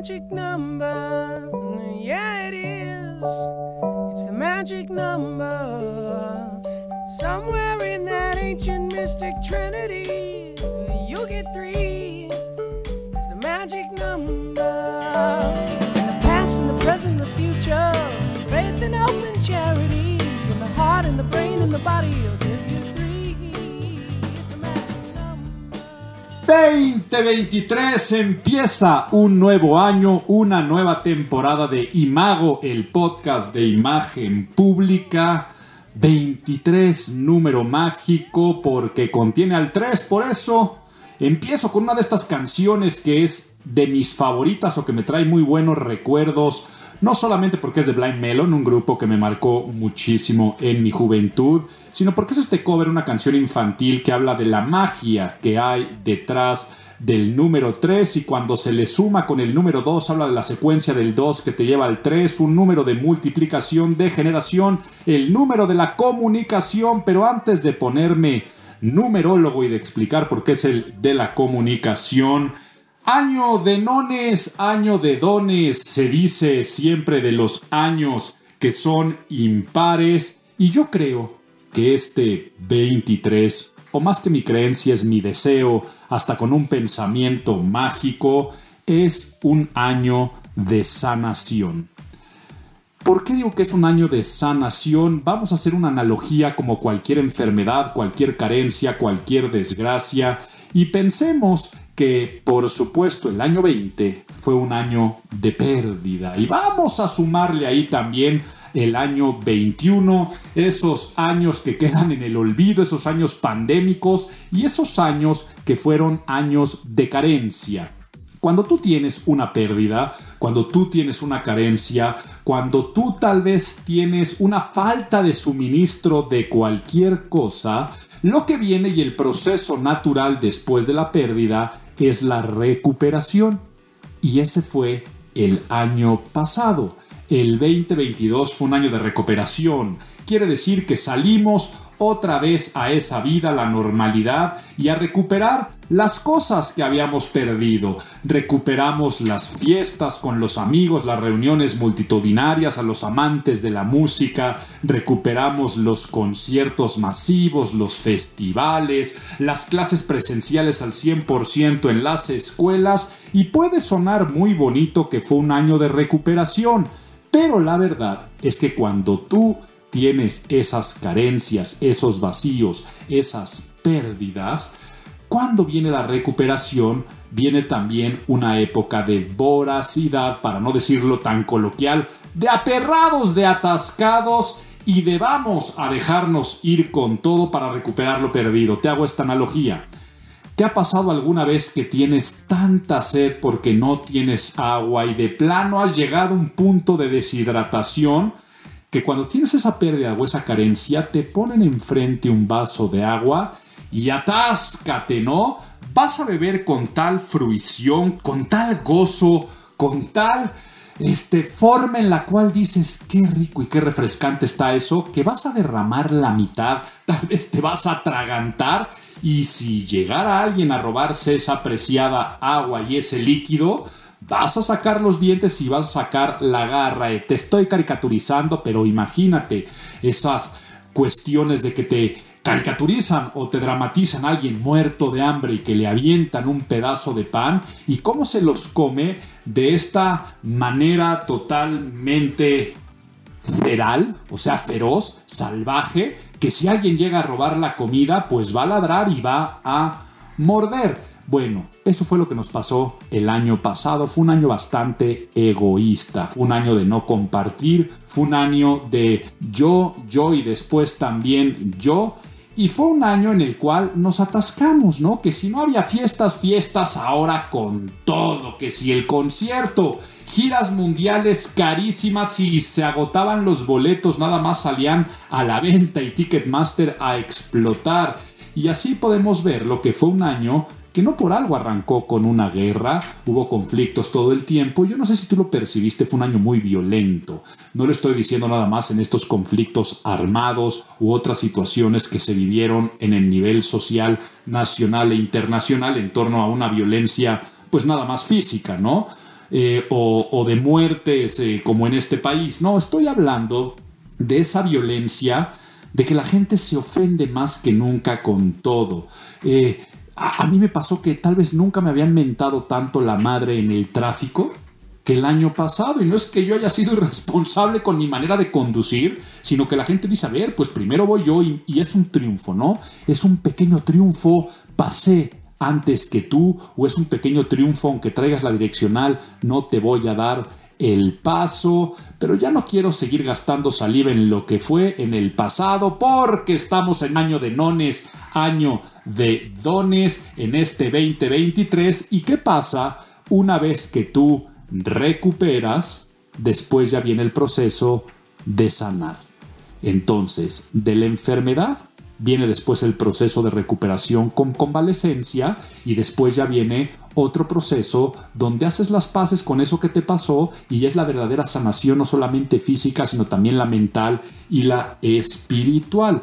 Magic number. Yeah, it is. It's the magic number. Somewhere in that ancient mystic trinity, you'll get three. It's the magic number. In the past, in the present, the future. Faith and hope and charity. In the heart, and the brain, and the body, 2023 empieza un nuevo año, una nueva temporada de Imago, el podcast de imagen pública. 23 número mágico porque contiene al 3, por eso empiezo con una de estas canciones que es de mis favoritas o que me trae muy buenos recuerdos no solamente porque es de Blind Melon, un grupo que me marcó muchísimo en mi juventud, sino porque es este cover, una canción infantil que habla de la magia que hay detrás del número 3 y cuando se le suma con el número 2 habla de la secuencia del 2 que te lleva al 3, un número de multiplicación, de generación, el número de la comunicación, pero antes de ponerme numerólogo y de explicar por qué es el de la comunicación, Año de nones, año de dones, se dice siempre de los años que son impares y yo creo que este 23, o más que mi creencia es mi deseo, hasta con un pensamiento mágico, es un año de sanación. ¿Por qué digo que es un año de sanación? Vamos a hacer una analogía como cualquier enfermedad, cualquier carencia, cualquier desgracia, y pensemos que por supuesto el año 20 fue un año de pérdida y vamos a sumarle ahí también el año 21, esos años que quedan en el olvido, esos años pandémicos y esos años que fueron años de carencia. Cuando tú tienes una pérdida, cuando tú tienes una carencia, cuando tú tal vez tienes una falta de suministro de cualquier cosa, lo que viene y el proceso natural después de la pérdida es la recuperación. Y ese fue el año pasado. El 2022 fue un año de recuperación. Quiere decir que salimos otra vez a esa vida, la normalidad y a recuperar las cosas que habíamos perdido. Recuperamos las fiestas con los amigos, las reuniones multitudinarias, a los amantes de la música, recuperamos los conciertos masivos, los festivales, las clases presenciales al 100% en las escuelas y puede sonar muy bonito que fue un año de recuperación, pero la verdad es que cuando tú tienes esas carencias, esos vacíos, esas pérdidas, cuando viene la recuperación, viene también una época de voracidad, para no decirlo tan coloquial, de aperrados, de atascados y de vamos a dejarnos ir con todo para recuperar lo perdido. Te hago esta analogía. ¿Te ha pasado alguna vez que tienes tanta sed porque no tienes agua y de plano has llegado a un punto de deshidratación? Que cuando tienes esa pérdida o esa carencia, te ponen enfrente un vaso de agua y atáscate, ¿no? Vas a beber con tal fruición, con tal gozo, con tal este, forma en la cual dices, qué rico y qué refrescante está eso, que vas a derramar la mitad, tal vez te vas a atragantar y si llegara alguien a robarse esa preciada agua y ese líquido, vas a sacar los dientes y vas a sacar la garra. Eh, te estoy caricaturizando, pero imagínate esas cuestiones de que te caricaturizan o te dramatizan a alguien muerto de hambre y que le avientan un pedazo de pan y cómo se los come de esta manera totalmente feral, o sea, feroz, salvaje, que si alguien llega a robar la comida, pues va a ladrar y va a morder. Bueno, eso fue lo que nos pasó el año pasado. Fue un año bastante egoísta. Fue un año de no compartir. Fue un año de yo, yo y después también yo. Y fue un año en el cual nos atascamos, ¿no? Que si no había fiestas, fiestas ahora con todo. Que si el concierto, giras mundiales carísimas y se agotaban los boletos, nada más salían a la venta y Ticketmaster a explotar. Y así podemos ver lo que fue un año que no por algo arrancó con una guerra, hubo conflictos todo el tiempo, yo no sé si tú lo percibiste, fue un año muy violento. No le estoy diciendo nada más en estos conflictos armados u otras situaciones que se vivieron en el nivel social nacional e internacional en torno a una violencia pues nada más física, ¿no? Eh, o, de muertes eh, como en este país. No, estoy hablando de esa violencia de que la gente se ofende más que nunca con todo. Eh, a, mí me pasó que tal vez nunca me habían mentado tanto la madre en el tráfico que el año pasado. Y no es que yo haya sido irresponsable con mi manera de conducir, sino que la gente dice, a ver, pues primero voy yo y, y es un triunfo, ¿no? Es un pequeño triunfo, pasé antes que tú, o es un pequeño triunfo, aunque traigas la direccional, no te voy a dar el paso, pero ya no quiero seguir gastando saliva en lo que fue en el pasado, porque estamos en año de nones, año de dones en este 2023. ¿Y qué pasa una vez que tú recuperas? Después ya viene el proceso de sanar. Entonces, de la enfermedad viene después el proceso de recuperación con convalecencia y después ya viene otro proceso donde haces las paces con eso que te pasó y es la verdadera sanación no solamente física sino también la mental y la espiritual.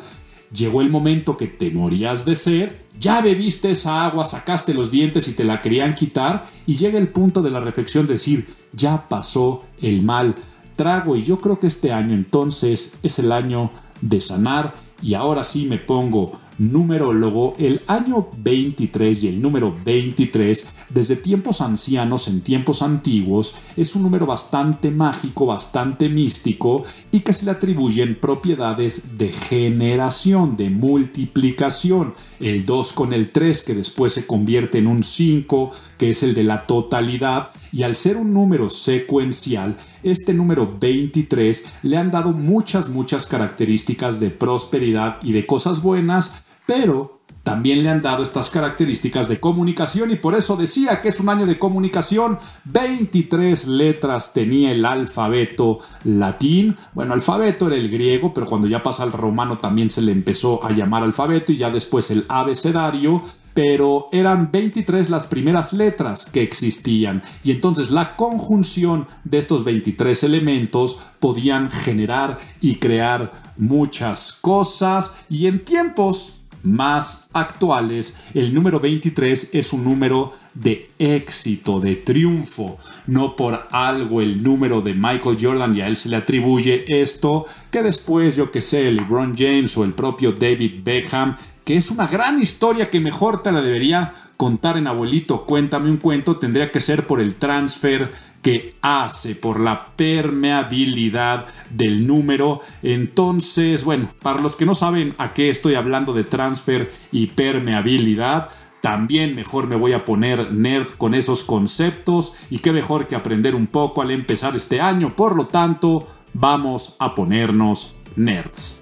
Llegó el momento que te morías de sed, ya bebiste esa agua, sacaste los dientes y te la querían quitar y llega el punto de la reflexión de decir, ya pasó el mal trago y yo creo que este año entonces es el año de sanar y ahora sí me pongo numerólogo, el año 23 y el número 23, desde tiempos ancianos en tiempos antiguos, es un número bastante mágico, bastante místico y que se le atribuyen propiedades de generación, de multiplicación. El 2 con el 3 que después se convierte en un 5, que es el de la totalidad, y al ser un número secuencial, este número 23 le han dado muchas, muchas características de prosperidad y de cosas buenas, pero también le han dado estas características de comunicación y por eso decía que es un año de comunicación. 23 letras tenía el alfabeto latín. Bueno, alfabeto era el griego, pero cuando ya pasa al romano también se le empezó a llamar alfabeto y ya después el abecedario pero eran 23 las primeras letras que existían y entonces la conjunción de estos 23 elementos podían generar y crear muchas cosas y en tiempos más actuales, el número 23 es un número de éxito, de triunfo. No por algo el número de Michael Jordan y a él se le atribuye esto, que después yo que sé, LeBron James o el propio David Beckham, que es una gran historia que mejor te la debería contar en abuelito, cuéntame un cuento, tendría que ser por el transfer que hace por la permeabilidad del número. Entonces, bueno, para los que no saben a qué estoy hablando de transfer y permeabilidad, también mejor me voy a poner nerd con esos conceptos y qué mejor que aprender un poco al empezar este año. Por lo tanto, vamos a ponernos nerds.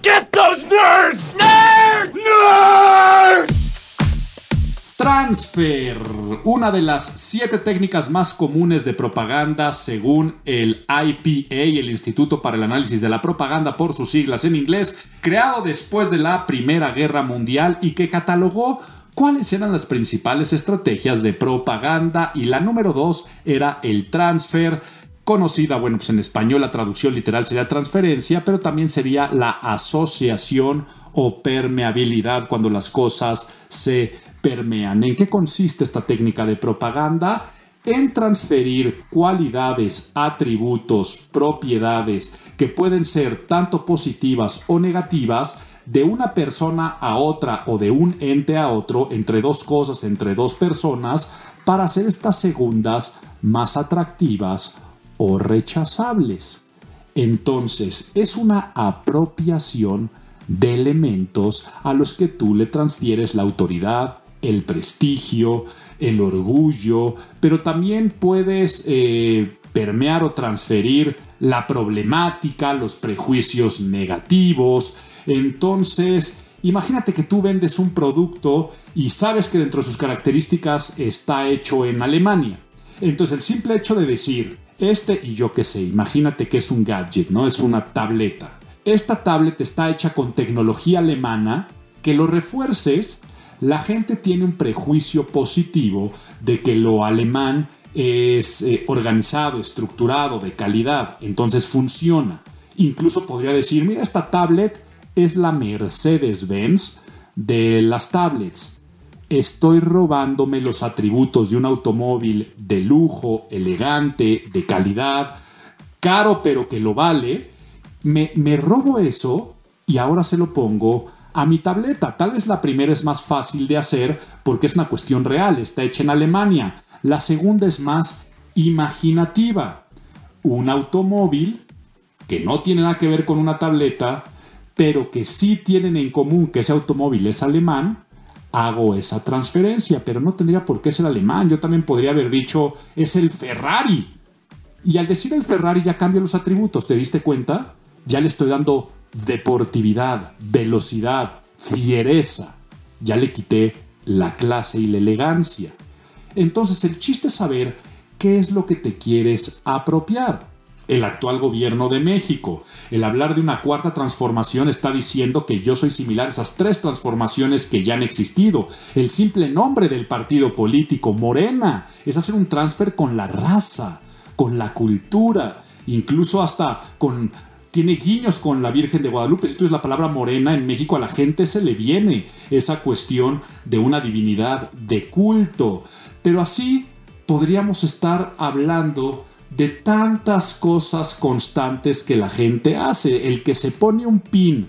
Get those nerds! Nerds! Transfer, una de las siete técnicas más comunes de propaganda según el IPA, el Instituto para el Análisis de la Propaganda por sus siglas en inglés, creado después de la Primera Guerra Mundial y que catalogó cuáles eran las principales estrategias de propaganda. Y la número dos era el transfer conocida, bueno, pues en español la traducción literal sería transferencia, pero también sería la asociación o permeabilidad cuando las cosas se permean. ¿En qué consiste esta técnica de propaganda? En transferir cualidades, atributos, propiedades que pueden ser tanto positivas o negativas de una persona a otra o de un ente a otro, entre dos cosas, entre dos personas, para hacer estas segundas más atractivas o rechazables. Entonces es una apropiación de elementos a los que tú le transfieres la autoridad, el prestigio, el orgullo, pero también puedes eh, permear o transferir la problemática, los prejuicios negativos. Entonces, imagínate que tú vendes un producto y sabes que dentro de sus características está hecho en Alemania. Entonces, el simple hecho de decir, este y yo qué sé, imagínate que es un gadget, ¿no? Es una tableta. Esta tablet está hecha con tecnología alemana, que lo refuerces, la gente tiene un prejuicio positivo de que lo alemán es eh, organizado, estructurado, de calidad, entonces funciona. Incluso podría decir, mira, esta tablet es la Mercedes-Benz de las tablets. Estoy robándome los atributos de un automóvil de lujo, elegante, de calidad, caro pero que lo vale. Me, me robo eso y ahora se lo pongo a mi tableta. Tal vez la primera es más fácil de hacer porque es una cuestión real, está hecha en Alemania. La segunda es más imaginativa. Un automóvil que no tiene nada que ver con una tableta, pero que sí tienen en común que ese automóvil es alemán, hago esa transferencia, pero no tendría por qué ser alemán. Yo también podría haber dicho, es el Ferrari. Y al decir el Ferrari ya cambio los atributos, ¿te diste cuenta? Ya le estoy dando deportividad, velocidad, fiereza. Ya le quité la clase y la elegancia. Entonces el chiste es saber qué es lo que te quieres apropiar. El actual gobierno de México, el hablar de una cuarta transformación está diciendo que yo soy similar a esas tres transformaciones que ya han existido. El simple nombre del partido político, Morena, es hacer un transfer con la raza, con la cultura, incluso hasta con tiene guiños con la Virgen de Guadalupe. Si tú la palabra morena en México, a la gente se le viene esa cuestión de una divinidad, de culto. Pero así podríamos estar hablando de tantas cosas constantes que la gente hace. El que se pone un pin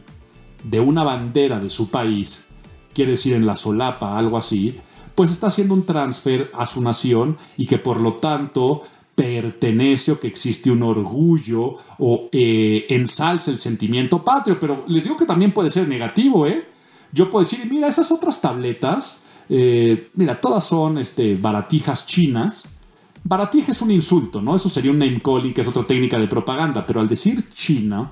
de una bandera de su país, quiere decir en la solapa, algo así, pues está haciendo un transfer a su nación y que por lo tanto pertenece o que existe un orgullo o eh, ensalza el sentimiento patrio, pero les digo que también puede ser negativo, ¿eh? Yo puedo decir, mira, esas otras tabletas, eh, mira, todas son este, baratijas chinas. Baratija es un insulto, ¿no? Eso sería un name calling, que es otra técnica de propaganda, pero al decir China,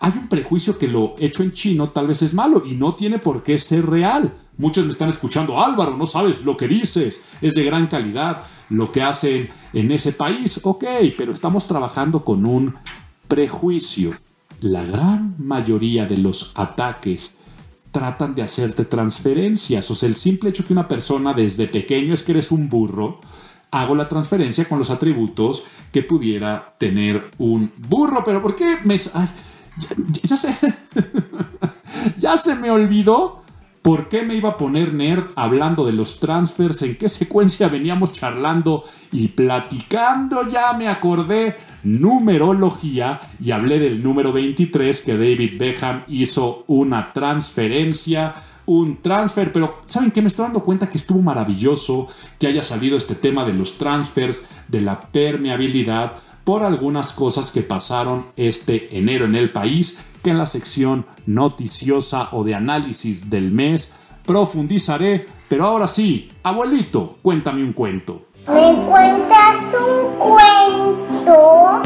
hay un prejuicio que lo hecho en chino tal vez es malo y no tiene por qué ser real. Muchos me están escuchando, Álvaro, no sabes lo que dices, es de gran calidad lo que hacen en ese país, ok, pero estamos trabajando con un prejuicio. La gran mayoría de los ataques tratan de hacerte transferencias, o sea, el simple hecho que una persona desde pequeño es que eres un burro, hago la transferencia con los atributos que pudiera tener un burro, pero ¿por qué me... ya, se, ya se me olvidó por qué me iba a poner nerd hablando de los transfers, en qué secuencia veníamos charlando y platicando. Ya me acordé, numerología, y hablé del número 23 que David Beckham hizo una transferencia un transfer, pero ¿saben qué? Me estoy dando cuenta que estuvo maravilloso que haya salido este tema de los transfers, de la permeabilidad, por algunas cosas que pasaron este enero en el país, que en la sección noticiosa o de análisis del mes profundizaré. Pero ahora sí, abuelito, cuéntame un cuento. ¿Me cuentas un cuento?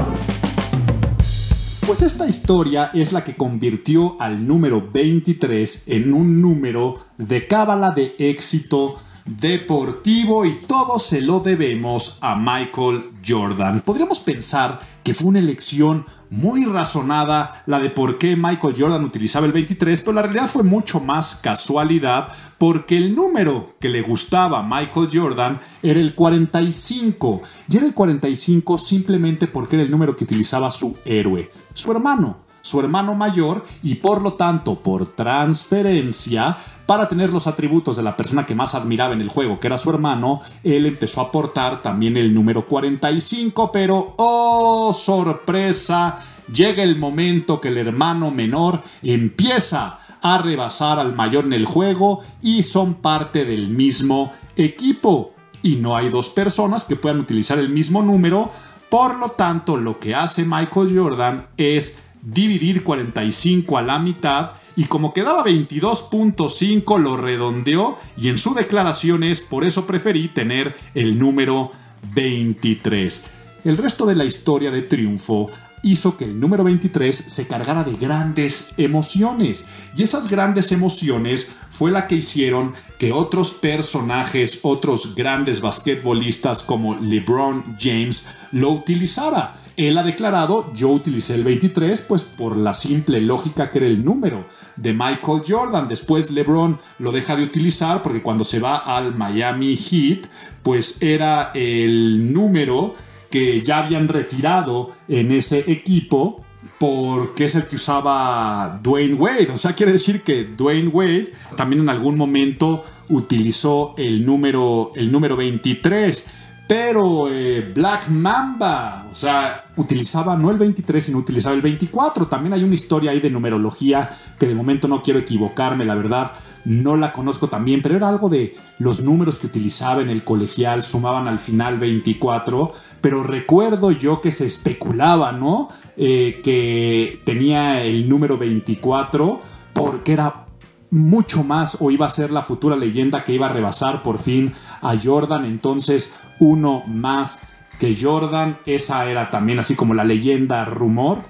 Pues esta historia es la que convirtió al número 23 en un número de cábala de éxito deportivo y todo se lo debemos a Michael Jordan. Podríamos pensar que fue una elección muy razonada la de por qué Michael Jordan utilizaba el 23, pero la realidad fue mucho más casualidad porque el número que le gustaba a Michael Jordan era el 45 y era el 45 simplemente porque era el número que utilizaba su héroe, su hermano su hermano mayor y por lo tanto por transferencia, para tener los atributos de la persona que más admiraba en el juego, que era su hermano, él empezó a aportar también el número 45, pero ¡oh sorpresa! Llega el momento que el hermano menor empieza a rebasar al mayor en el juego y son parte del mismo equipo. Y no hay dos personas que puedan utilizar el mismo número, por lo tanto lo que hace Michael Jordan es dividir 45 a la mitad y como quedaba 22.5 lo redondeó y en su declaración es por eso preferí tener el número 23. El resto de la historia de Triunfo hizo que el número 23 se cargara de grandes emociones. Y esas grandes emociones fue la que hicieron que otros personajes, otros grandes basquetbolistas como LeBron James lo utilizara. Él ha declarado, yo utilicé el 23 pues por la simple lógica que era el número de Michael Jordan. Después LeBron lo deja de utilizar porque cuando se va al Miami Heat pues era el número que ya habían retirado en ese equipo porque es el que usaba Dwayne Wade. O sea, quiere decir que Dwayne Wade también en algún momento utilizó el número, el número 23. Pero eh, Black Mamba, o sea, utilizaba no el 23, sino utilizaba el 24. También hay una historia ahí de numerología que de momento no quiero equivocarme, la verdad, no la conozco también, pero era algo de los números que utilizaba en el colegial, sumaban al final 24, pero recuerdo yo que se especulaba, ¿no? Eh, que tenía el número 24 porque era mucho más o iba a ser la futura leyenda que iba a rebasar por fin a Jordan. Entonces, uno más que Jordan. Esa era también así como la leyenda rumor.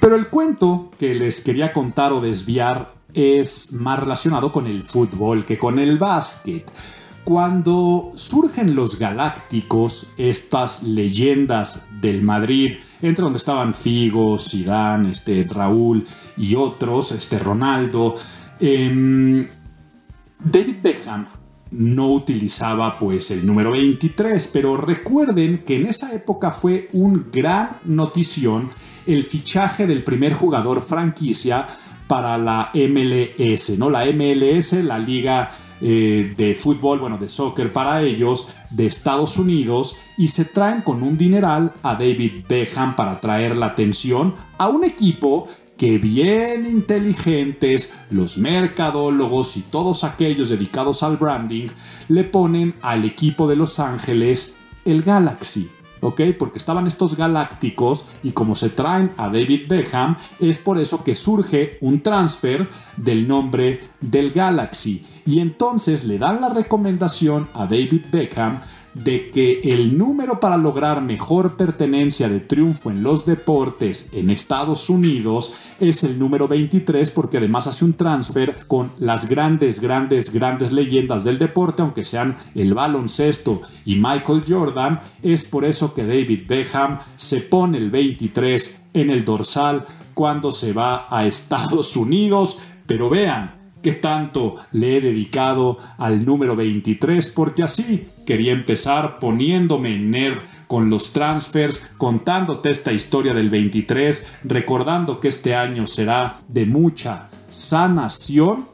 Pero el cuento que les quería contar o desviar es más relacionado con el fútbol que con el básquet. Cuando surgen los galácticos, estas leyendas del Madrid, entre donde estaban Figo, Zidane, este, Raúl y otros, este, Ronaldo, Em, David Beckham no utilizaba pues el número 23, pero recuerden que en esa época fue un gran notición el fichaje del primer jugador franquicia para la MLS, ¿no? La MLS, la liga eh, de fútbol, bueno, de soccer para ellos, de Estados Unidos, y se traen con un dineral a David Beckham para traer la atención a un equipo que bien inteligentes los mercadólogos y todos aquellos dedicados al branding le ponen al equipo de Los Ángeles el Galaxy. ¿ok? Porque estaban estos galácticos y como se traen a David Beckham, es por eso que surge un transfer del nombre del Galaxy. Y entonces le dan la recomendación a David Beckham de que el número para lograr mejor pertenencia de triunfo en los deportes en Estados Unidos es el número 23 porque además hace un transfer con las grandes, grandes, grandes leyendas del deporte, aunque sean el baloncesto y Michael Jordan, es por eso que David Beckham se pone el 23 en el dorsal cuando se va a Estados Unidos, pero vean, que tanto le he dedicado al número 23 porque así quería empezar poniéndome nerd con los transfers, contándote esta historia del 23, recordando que este año será de mucha sanación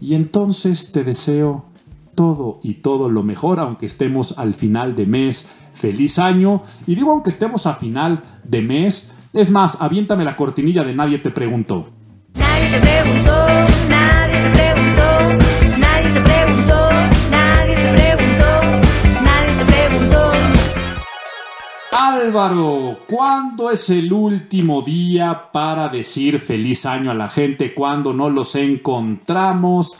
y entonces te deseo todo y todo lo mejor, aunque estemos al final de mes. Feliz año. Y digo aunque estemos a final de mes. Es más, aviéntame la cortinilla de Nadie te preguntó. Nadie te preguntó, Álvaro, ¿cuándo es el último día para decir feliz año a la gente cuando no los encontramos?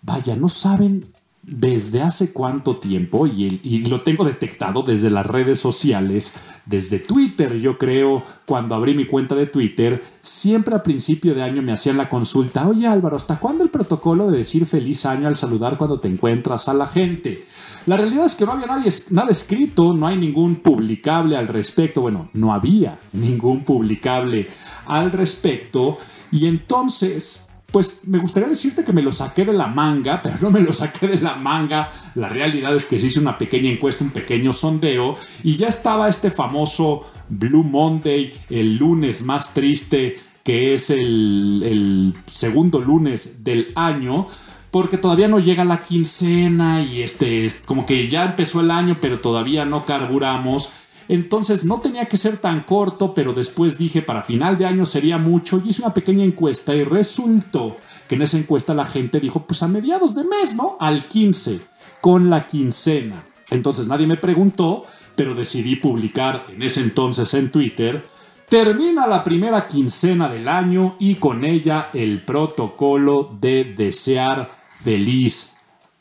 Vaya, no saben desde hace cuánto tiempo, y, lo tengo detectado desde las redes sociales, desde Twitter, yo creo, cuando abrí mi cuenta de Twitter, siempre a principio de año me hacían la consulta, oye Álvaro, ¿hasta cuándo el protocolo de decir feliz año al saludar cuando te encuentras a la gente? La realidad es que no había nadie, nada escrito, no hay ningún publicable al respecto, bueno, no había ningún publicable al respecto, y entonces pues me gustaría decirte que me lo saqué de la manga, pero no me lo saqué de la manga. La realidad es que se hizo una pequeña encuesta, un pequeño sondeo, y ya estaba este famoso Blue Monday, el lunes más triste, que es el, el segundo lunes del año porque todavía no llega la quincena y este como que ya empezó el año pero todavía no carburamos entonces no tenía que ser tan corto, pero después dije para final de año sería mucho y hice una pequeña encuesta y resultó que en esa encuesta la gente dijo pues a mediados de mes, ¿no? Al 15, con la quincena. Entonces nadie me preguntó, pero decidí publicar en ese entonces en Twitter Termina la primera quincena del año y con ella el protocolo de desear feliz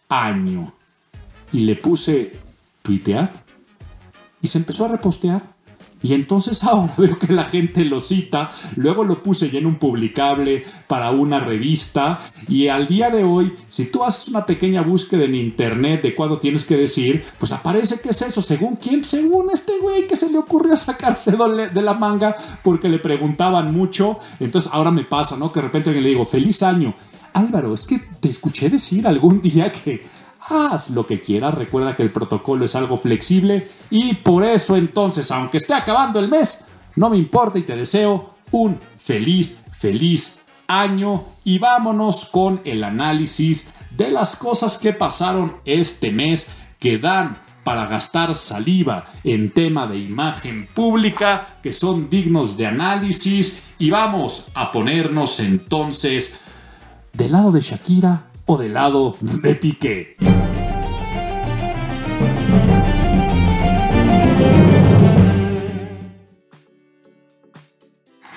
año. Y le puse tuitear y se empezó a repostear. Y entonces ahora veo que la gente lo cita, luego lo puse en un publicable para una revista y al día de hoy, si tú haces una pequeña búsqueda en internet de cuándo tienes que decir, pues aparece que es eso, según quién, según este güey que se le ocurrió sacarse de la manga porque le preguntaban mucho, entonces ahora me pasa, ¿no? Que de repente le digo, feliz año. Álvaro, es que te escuché decir algún día que haz lo que quieras, recuerda que el protocolo es algo flexible y por eso entonces, aunque esté acabando el mes, no me importa y te deseo un feliz, feliz año y vámonos con el análisis de las cosas que pasaron este mes que dan para gastar saliva en tema de imagen pública, que son dignos de análisis y vamos a ponernos entonces del lado de Shakira o del lado de Piqué.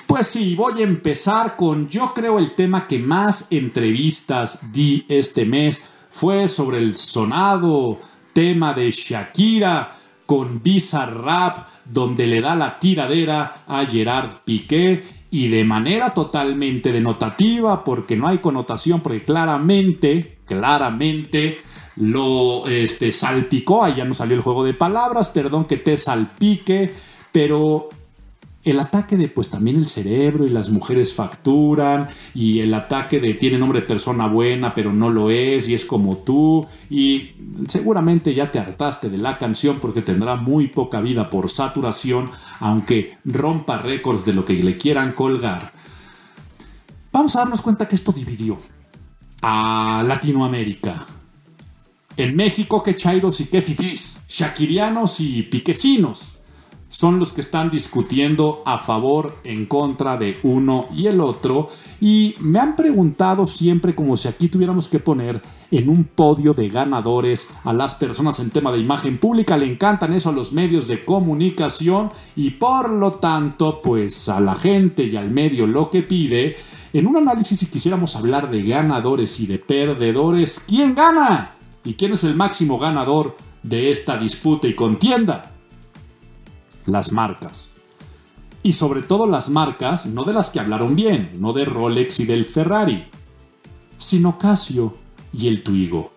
Pues sí, voy a empezar con yo creo el tema que más entrevistas di este mes fue sobre el sonado tema de Shakira con Visa Rap donde le da la tiradera a Gerard Piqué y de manera totalmente denotativa, porque no hay connotación, porque claramente, claramente lo este, salpicó, ahí ya no salió el juego de palabras, perdón que te salpique, pero el ataque de pues también el cerebro y las mujeres facturan y el ataque de tiene nombre de persona buena pero no lo es y es como tú y seguramente ya te hartaste de la canción porque tendrá muy poca vida por saturación aunque rompa récords de lo que le quieran colgar. Vamos a darnos cuenta que esto dividió a Latinoamérica. En México, que chairos y que fifís, shakirianos y piquecinos son los que están discutiendo a favor, en contra de uno y el otro. Y me han preguntado siempre como si aquí tuviéramos que poner en un podio de ganadores a las personas en tema de imagen pública. Le encantan eso a los medios de comunicación y por lo tanto, pues a la gente y al medio lo que pide. En un análisis, si quisiéramos hablar de ganadores y de perdedores, ¿quién gana? ¿Y quién es el máximo ganador de esta disputa y contienda? Las marcas. Y sobre todo las marcas, no de las que hablaron bien, no de Rolex y del Ferrari, sino Casio y el Twigo,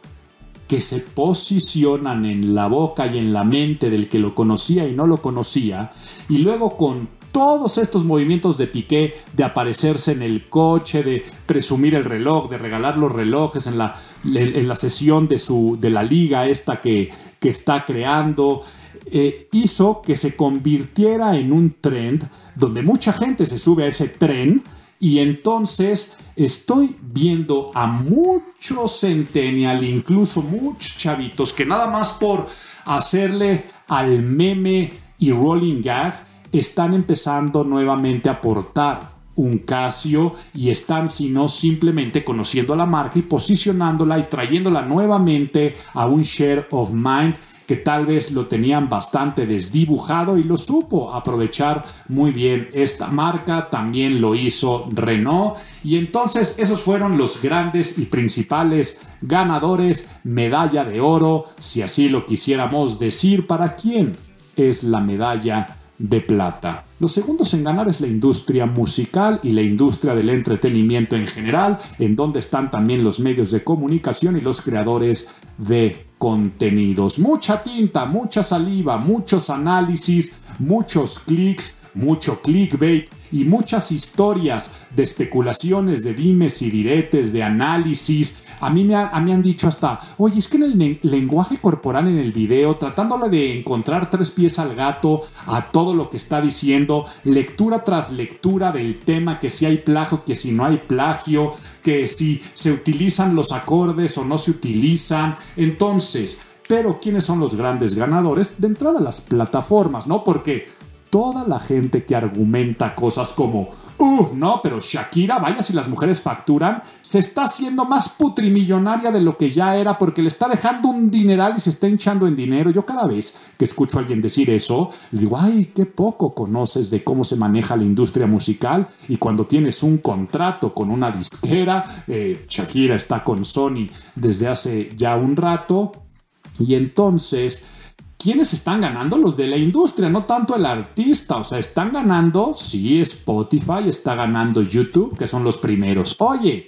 que se posicionan en la boca y en la mente del que lo conocía y no lo conocía, y luego con todos estos movimientos de Piqué, de aparecerse en el coche, de presumir el reloj, de regalar los relojes en la, en la sesión de, su, de la liga esta que, que está creando, eh, hizo que se convirtiera en un trend donde mucha gente se sube a ese tren y entonces estoy viendo a muchos centennial, incluso muchos chavitos, que nada más por hacerle al meme y rolling gag están empezando nuevamente a aportar un Casio y están sino simplemente conociendo la marca y posicionándola y trayéndola nuevamente a un share of mind que tal vez lo tenían bastante desdibujado y lo supo aprovechar muy bien. Esta marca, también lo hizo Renault. Y entonces esos fueron los grandes y principales ganadores, medalla de oro, si así lo quisiéramos decir, ¿para quién es la medalla de plata? Los segundos en ganar es la industria musical y la industria del entretenimiento en general, en donde están también los medios de comunicación y los creadores de contenidos. Mucha tinta, mucha saliva, muchos análisis, muchos clics, mucho clickbait y muchas historias de especulaciones, de dimes y diretes, de análisis. A mí me, han dicho hasta, oye, es que en el lenguaje corporal en el video, tratándole de encontrar tres pies al gato a todo lo que está diciendo, lectura tras lectura del tema, que si hay plagio, que si no hay plagio, que si se utilizan los acordes o no se utilizan. Entonces, pero ¿quiénes son los grandes ganadores? De entrada las plataformas, ¿no? Porque toda la gente que argumenta cosas como, uff, no, pero Shakira, vaya si las mujeres facturan, se está haciendo más putrimillonaria de lo que ya era porque le está dejando un dineral y se está hinchando en dinero. Yo cada vez que escucho a alguien decir eso, le digo, ay, qué poco conoces de cómo se maneja la industria musical y cuando tienes un contrato con una disquera, eh, Shakira está con Sony desde hace ya un rato y entonces ¿quiénes están ganando? Los de la industria, no tanto el artista. O sea, están ganando, sí, Spotify, está ganando YouTube, que son los primeros. Oye,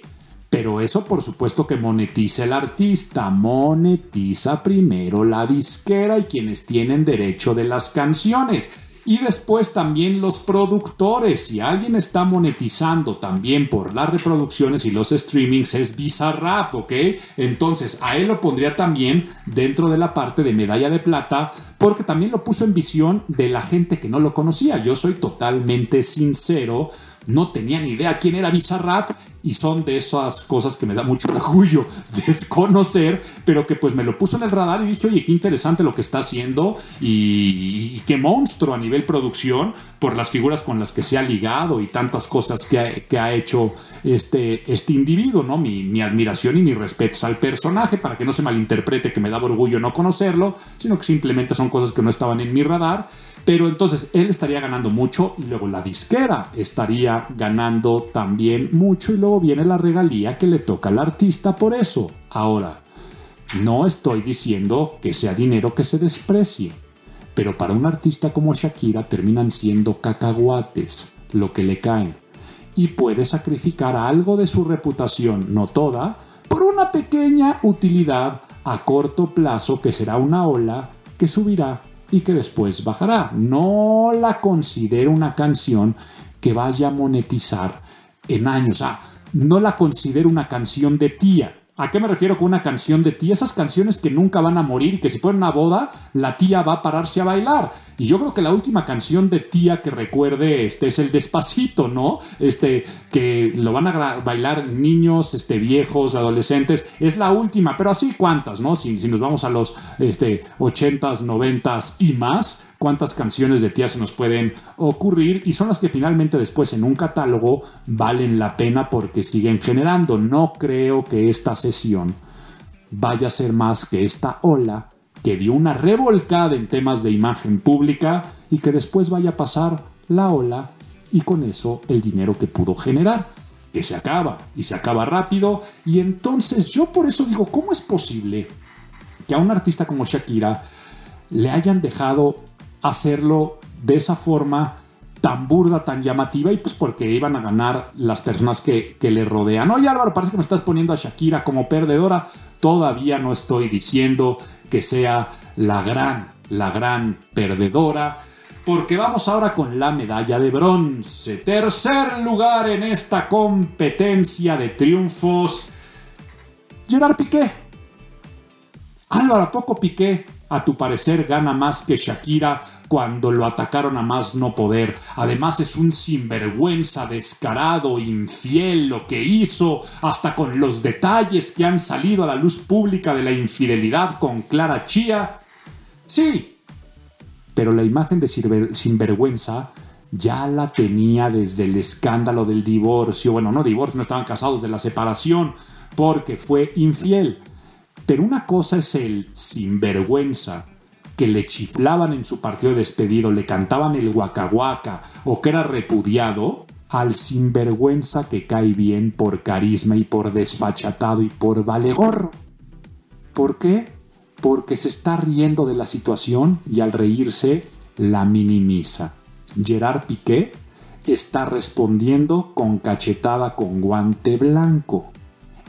pero eso por supuesto que monetiza el artista, monetiza primero la disquera y quienes tienen derecho de las canciones. Y después también los productores. Si alguien está monetizando también por las reproducciones y los streamings, es Bizarrap, ¿ok? Entonces a él lo pondría también dentro de la parte de medalla de plata, porque también lo puso en visión de la gente que no lo conocía. Yo soy totalmente sincero no tenía ni idea quién era Bizarrap y son de esas cosas que me da mucho orgullo desconocer, pero que pues me lo puso en el radar y dije, oye, qué interesante lo que está haciendo y, qué monstruo a nivel producción por las figuras con las que se ha ligado y tantas cosas que ha, hecho este, este individuo, ¿no? Mi, mi admiración y mi respeto al personaje para que no se malinterprete que me daba orgullo no conocerlo, sino que simplemente son cosas que no estaban en mi radar. Pero entonces él estaría ganando mucho y luego la disquera estaría ganando también mucho y luego viene la regalía que le toca al artista por eso. Ahora, no estoy diciendo que sea dinero que se desprecie, pero para un artista como Shakira terminan siendo cacahuates lo que le caen y puede sacrificar algo de su reputación, no toda, por una pequeña utilidad a corto plazo que será una ola que subirá y que después bajará. No la considero una canción que vaya a monetizar en años. Ah, no la considero una canción de tía. ¿A qué me refiero con una canción de tía? Esas canciones que nunca van a morir que si ponen una boda, la tía va a pararse a bailar. Y yo creo que la última canción de tía que recuerde este, es el Despacito, ¿no? Este, que lo van a bailar niños, este, viejos, adolescentes. Es la última, pero así cuántas, ¿no? Si, nos vamos a los este, 80s, 90s y más, cuántas canciones de tía se nos pueden ocurrir y son las que finalmente después en un catálogo valen la pena porque siguen generando. No creo que esta sesión vaya a ser más que esta ola que dio una revolcada en temas de imagen pública y que después vaya a pasar la ola y con eso el dinero que pudo generar, que se acaba y se acaba rápido y entonces yo por eso digo, ¿cómo es posible que a un artista como Shakira le hayan dejado hacerlo de esa forma tan burda, tan llamativa, y pues porque iban a ganar las personas que, que, le rodean. Oye Álvaro, parece que me estás poniendo a Shakira como perdedora. Todavía no estoy diciendo que sea la gran, la gran perdedora. Porque vamos ahora con la medalla de bronce. Tercer lugar en esta competencia de triunfos. Gerard Piqué. Álvaro, ¿a poco Piqué a tu parecer gana más que Shakira cuando lo atacaron a más no poder. Además es un sinvergüenza, descarado, infiel lo que hizo, hasta con los detalles que han salido a la luz pública de la infidelidad con Clara Chía. Sí, pero la imagen de sinvergüenza ya la tenía desde el escándalo del divorcio. Bueno, no divorcio, no estaban casados, de la separación, porque fue infiel. Pero una cosa es el sinvergüenza que le chiflaban en su partido de despedido, le cantaban el guacahuaca o que era repudiado, al sinvergüenza que cae bien por carisma y por desfachatado y por valegorro. ¿Por qué? Porque se está riendo de la situación y al reírse la minimiza. Gerard Piqué está respondiendo con cachetada con guante blanco.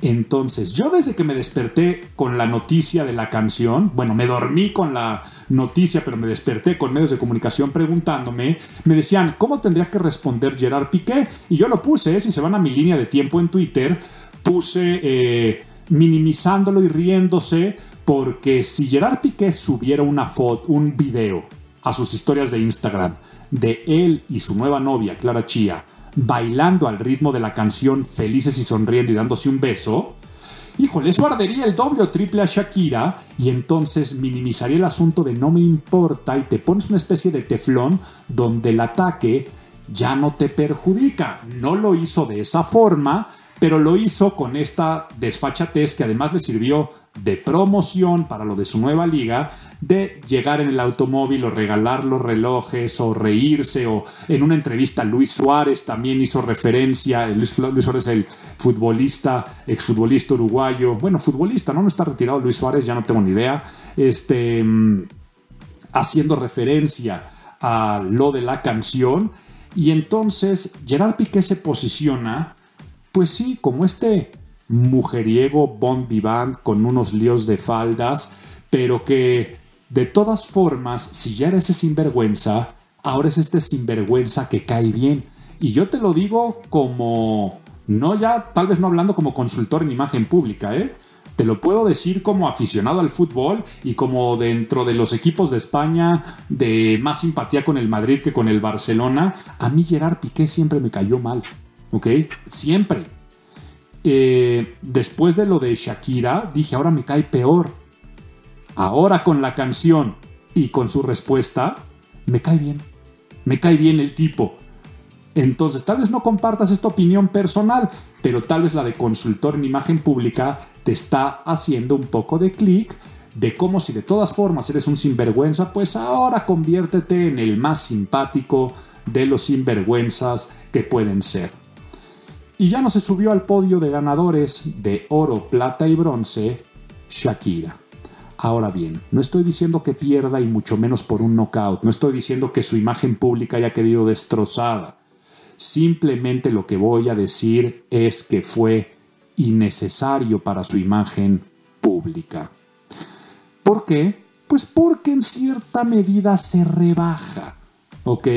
Entonces, yo desde que me desperté con la noticia de la canción, bueno, me dormí con la noticia, pero me desperté con medios de comunicación preguntándome, me decían, ¿cómo tendría que responder Gerard Piqué? Y yo lo puse, si se van a mi línea de tiempo en Twitter, puse eh, minimizándolo y riéndose, porque si Gerard Piqué subiera una foto, un video a sus historias de Instagram de él y su nueva novia, Clara Chía, bailando al ritmo de la canción Felices y sonriendo y dándose un beso, híjole, eso ardería el doble o triple a Shakira y entonces minimizaría el asunto de no me importa y te pones una especie de teflón donde el ataque ya no te perjudica. No lo hizo de esa forma, pero lo hizo con esta desfachatez que además le sirvió de promoción para lo de su nueva liga, de llegar en el automóvil o regalar los relojes o reírse o en una entrevista Luis Suárez también hizo referencia, Luis, Suárez el futbolista, exfutbolista uruguayo, bueno, futbolista, ¿no? No está retirado Luis Suárez, ya no tengo ni idea, este, mm, haciendo referencia a lo de la canción y entonces Gerard Piqué se posiciona pues sí, como este mujeriego Bon Vivant con unos líos de faldas, pero que de todas formas, si ya era ese sinvergüenza, ahora es este sinvergüenza que cae bien. Y yo te lo digo como, no ya, tal vez no hablando como consultor en imagen pública, ¿eh? Te lo puedo decir como aficionado al fútbol y como dentro de los equipos de España de más simpatía con el Madrid que con el Barcelona, a mí Gerard Piqué siempre me cayó mal. ¿Ok? Siempre. Eh, después de lo de Shakira, dije, ahora me cae peor. Ahora con la canción y con su respuesta, me cae bien. Me cae bien el tipo. Entonces, tal vez no compartas esta opinión personal, pero tal vez la de consultor en imagen pública te está haciendo un poco de clic de cómo si de todas formas eres un sinvergüenza, pues ahora conviértete en el más simpático de los sinvergüenzas que pueden ser. Y ya no se subió al podio de ganadores de oro, plata y bronce Shakira. Ahora bien, no estoy diciendo que pierda y mucho menos por un knockout, no estoy diciendo que su imagen pública haya quedado destrozada. Simplemente lo que voy a decir es que fue innecesario para su imagen pública. ¿Por qué? Pues porque en cierta medida se rebaja, ¿ok?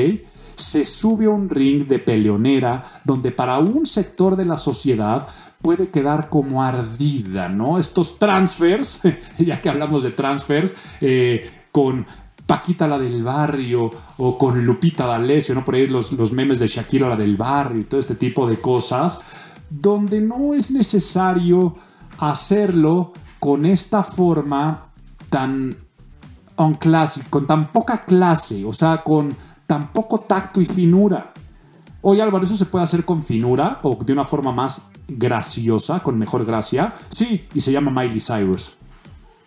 Se sube a un ring de peleonera donde para un sector de la sociedad puede quedar como ardida, ¿no? Estos transfers, ya que hablamos de transfers, eh, con Paquita la del barrio o con Lupita D'Alessio, ¿no? Por ahí los, los memes de Shakira la del barrio y todo este tipo de cosas, donde no es necesario hacerlo con esta forma tan on classic, con tan poca clase, o sea, con tampoco tacto y finura. Oye Álvaro, ¿eso se puede hacer con finura o de una forma más graciosa, con mejor gracia? Sí, y se llama Miley Cyrus.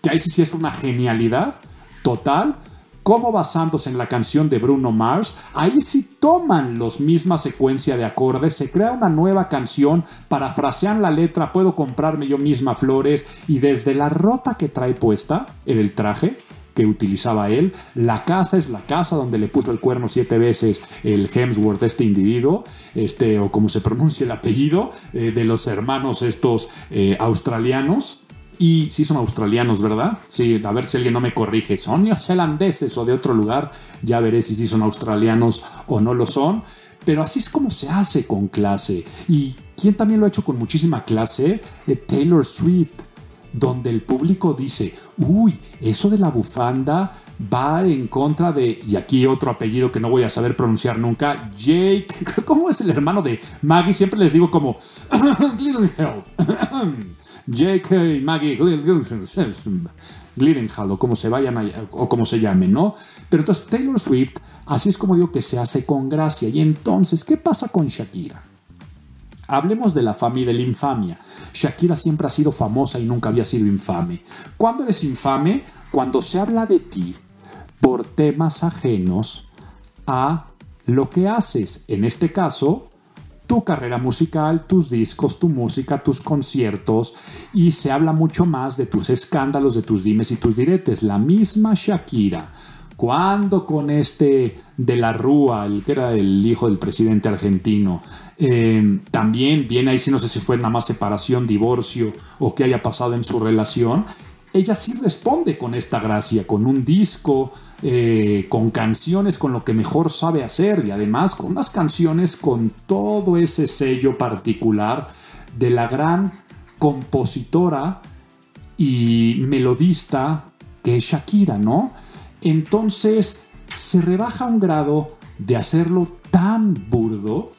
Que ahí sí, sí es una genialidad total. Como basándose en la canción de Bruno Mars, ahí sí toman los misma secuencia de acordes, se crea una nueva canción, parafrasean la letra, puedo comprarme yo misma flores y desde la ropa que trae puesta en el traje, que utilizaba él. La casa es la casa donde le puso el cuerno siete veces el Hemsworth, este individuo, este, o como se pronuncia el apellido, eh, de los hermanos estos eh, australianos. Y sí son australianos, ¿verdad? Sí, a ver si alguien no me corrige. Son neozelandeses o de otro lugar. Ya veré si sí son australianos o no lo son. Pero así es como se hace con clase. ¿Y quién también lo ha hecho con muchísima clase? Eh, Taylor Swift donde el público dice, uy, eso de la bufanda va en contra de, y aquí otro apellido que no voy a saber pronunciar nunca, Jake, ¿cómo es el hermano de Maggie? Siempre les digo como, Jake y Maggie Gyllenhaal o como se vayan o como se llamen, ¿no? Pero entonces Taylor Swift, así es como digo que se hace con gracia. Y entonces, ¿qué pasa con Shakira? Hablemos de la fama y de la infamia. Shakira siempre ha sido famosa y nunca había sido infame. ¿Cuándo eres infame? Cuando se habla de ti por temas ajenos a lo que haces. En este caso, tu carrera musical, tus discos, tu música, tus conciertos y se habla mucho más de tus escándalos, de tus dimes y tus diretes. La misma Shakira cuando con este de la Rúa, el que era el hijo del presidente argentino, eh, también viene ahí, si no sé si fue nada más separación, divorcio o qué haya pasado en su relación, ella sí responde con esta gracia, con un disco, eh, con canciones, con lo que mejor sabe hacer y además con unas canciones con todo ese sello particular de la gran compositora y melodista que es Shakira, ¿no? entonces se rebaja un grado de hacerlo tan burdo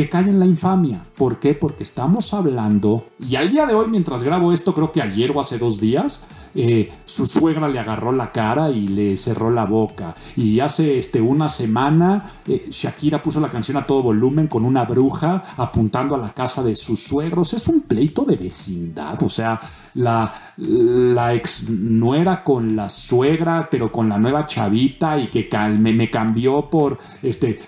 que cae en la infamia. ¿Por qué? Porque estamos hablando, y al día de hoy, mientras grabo esto, creo que ayer o hace dos días, eh, su suegra le agarró la cara y le cerró la boca. Y hace este, una semana eh, Shakira puso la canción a todo volumen con una bruja apuntando a la casa de sus suegros. Es un pleito de vecindad. O sea, la, la ex nuera con la suegra, pero con la nueva chavita y que me, cambió por, este,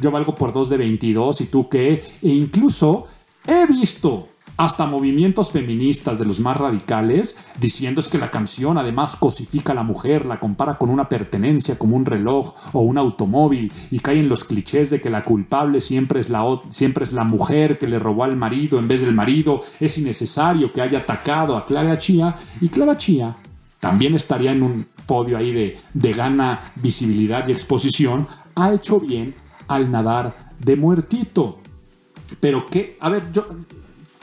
yo valgo por dos de 22 y tú qué. E incluso he visto hasta movimientos feministas de los más radicales, diciendo es que la canción además cosifica a la mujer, la compara con una pertenencia como un reloj o un automóvil y cae en los clichés de que la culpable siempre es la, siempre es la mujer que le robó al marido en vez del marido, es innecesario que haya atacado a Clara Chía y Clara Chía también estaría en un podio ahí de, de gana visibilidad y exposición, ha hecho bien al nadar de muertito. Pero qué, a ver, yo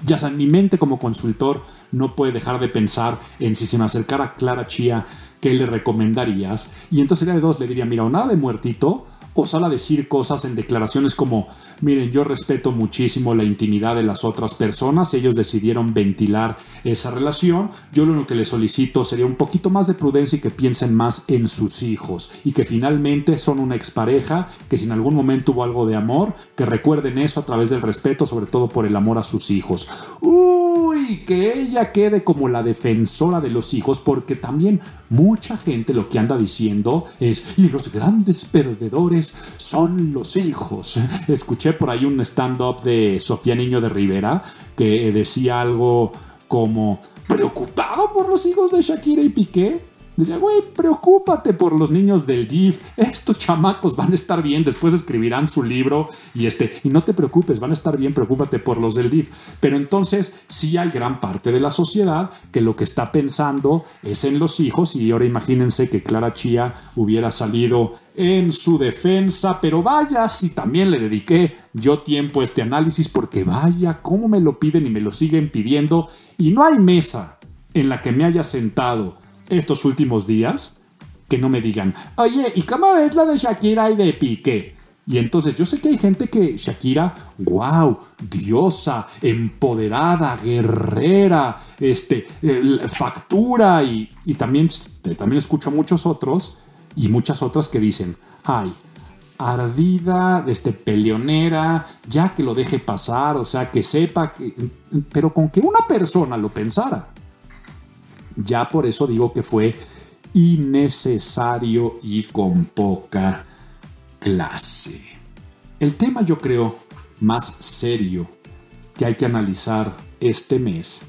ya sea, mi mente como consultor no puede dejar de pensar en si se me acercara Clara Chía, ¿qué le recomendarías? Y entonces sería de dos, le diría, mira, o nada de muertito, o sal a decir cosas en declaraciones como, miren, yo respeto muchísimo la intimidad de las otras personas, ellos decidieron ventilar esa relación, yo lo único que les solicito sería un poquito más de prudencia y que piensen más en sus hijos y que finalmente son una expareja, que si en algún momento hubo algo de amor, que recuerden eso a través del respeto, sobre todo por el amor a sus hijos. Uy, que ella quede como la defensora de los hijos, porque también mucha gente lo que anda diciendo es, y los grandes perdedores son los hijos. Escuché por ahí un stand-up de Sofía Niño de Rivera que decía algo como, preocupado por los hijos de Shakira y Piqué. Decía, güey, preocúpate por los niños del DIF. Estos chamacos van a estar bien, después escribirán su libro y este, y no te preocupes, van a estar bien, preocúpate por los del DIF. Pero entonces sí hay gran parte de la sociedad que lo que está pensando es en los hijos y ahora imagínense que Clara Chía hubiera salido en su defensa, pero vaya si también le dediqué yo tiempo a este análisis porque vaya cómo me lo piden y me lo siguen pidiendo y no hay mesa en la que me haya sentado estos últimos días que no me digan, oye, ¿y cómo es la de Shakira y de Piqué? Y entonces yo sé que hay gente que Shakira, wow, diosa, empoderada, guerrera, este, factura y, y también, también escucho a muchos otros y muchas otras que dicen, ay, ardida, este, peleonera, ya que lo deje pasar, o sea, que sepa, que, pero con que una persona lo pensara, ya por eso digo que fue innecesario y con poca clase. El tema yo creo más serio que hay que analizar este mes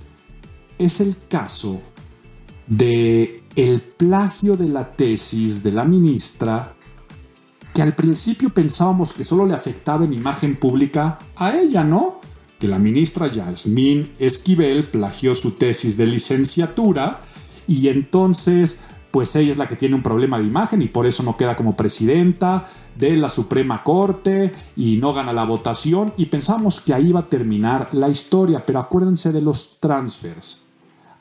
es el caso de el plagio de la tesis de la ministra que al principio pensábamos que solo le afectaba en imagen pública a ella, ¿no? Que la ministra Yasmín Esquivel plagió su tesis de licenciatura y entonces pues ella es la que tiene un problema de imagen y por eso no queda como presidenta de la Suprema Corte y no gana la votación y pensamos que ahí va a terminar la historia, pero acuérdense de los transfers,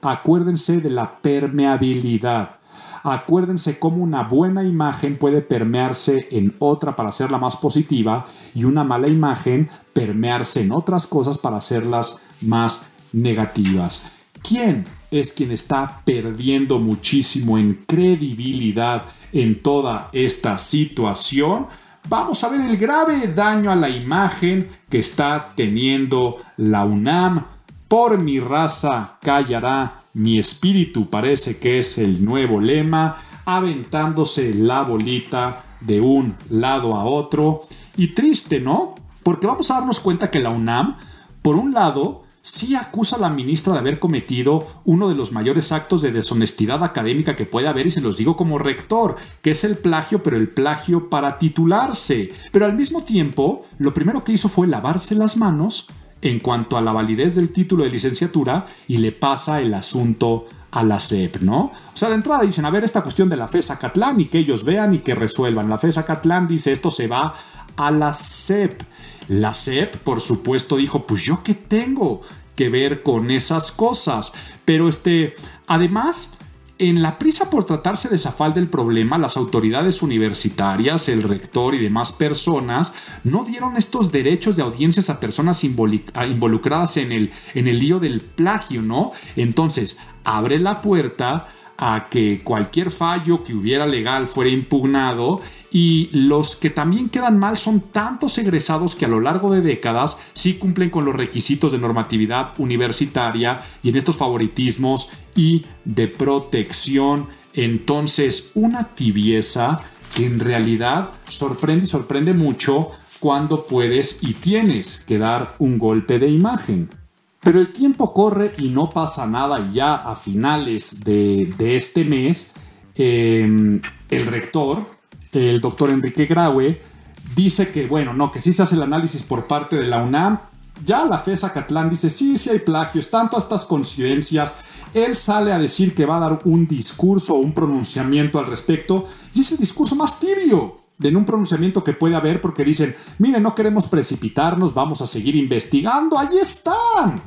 acuérdense de la permeabilidad, Acuérdense cómo una buena imagen puede permearse en otra para hacerla más positiva y una mala imagen permearse en otras cosas para hacerlas más negativas. ¿Quién es quien está perdiendo muchísimo en credibilidad en toda esta situación? Vamos a ver el grave daño a la imagen que está teniendo la UNAM. Por mi raza callará mi espíritu parece que es el nuevo lema, aventándose la bolita de un lado a otro. Y triste, ¿no? Porque vamos a darnos cuenta que la UNAM, por un lado, sí acusa a la ministra de haber cometido uno de los mayores actos de deshonestidad académica que puede haber, y se los digo como rector, que es el plagio, pero el plagio para titularse. Pero al mismo tiempo, lo primero que hizo fue lavarse las manos en cuanto a la validez del título de licenciatura y le pasa el asunto a la SEP, ¿no? O sea, de entrada dicen, a ver, esta cuestión de la FESA Catlán y que ellos vean y que resuelvan. La FESA Catlán dice, esto se va a la SEP. La SEP, por supuesto, dijo, pues yo qué tengo que ver con esas cosas. Pero este, además, en la prisa por tratarse de zafar del problema, las autoridades universitarias, el rector y demás personas no dieron estos derechos de audiencias a personas involucradas en el, en el lío del plagio, ¿no? Entonces, abre la puerta a que cualquier fallo que hubiera legal fuera impugnado y los que también quedan mal son tantos egresados que a lo largo de décadas sí cumplen con los requisitos de normatividad universitaria y en estos favoritismos y de protección. Entonces, una tibieza que en realidad sorprende y sorprende mucho cuando puedes y tienes que dar un golpe de imagen. Pero el tiempo corre y no pasa nada y ya a finales de, este mes, em, el rector, el doctor Enrique Graue, dice que, bueno, no, que sí se hace el análisis por parte de la UNAM. Ya la FESA Catlán dice, sí, sí hay plagios, tanto estas coincidencias. Él sale a decir que va a dar un discurso o un pronunciamiento al respecto y es el discurso más tibio de un pronunciamiento que puede haber porque dicen, mire, no queremos precipitarnos, vamos a seguir investigando, ahí están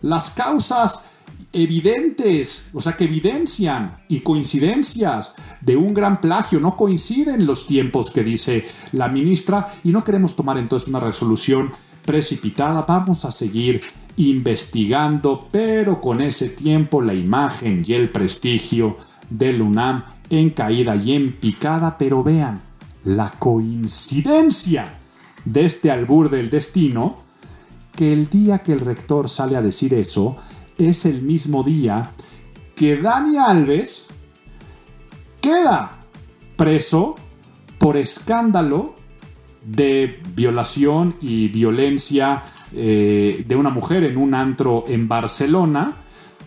las causas evidentes, o sea, que evidencian y coincidencias de un gran plagio. No coinciden los tiempos que dice la ministra y no queremos tomar entonces una resolución precipitada. Vamos a seguir investigando, pero con ese tiempo la imagen y el prestigio del UNAM en caída y en picada, pero vean, la coincidencia de este albur del destino, que el día que el rector sale a decir eso es el mismo día que Dani Alves queda preso por escándalo de violación y violencia eh, de una mujer en un antro en Barcelona.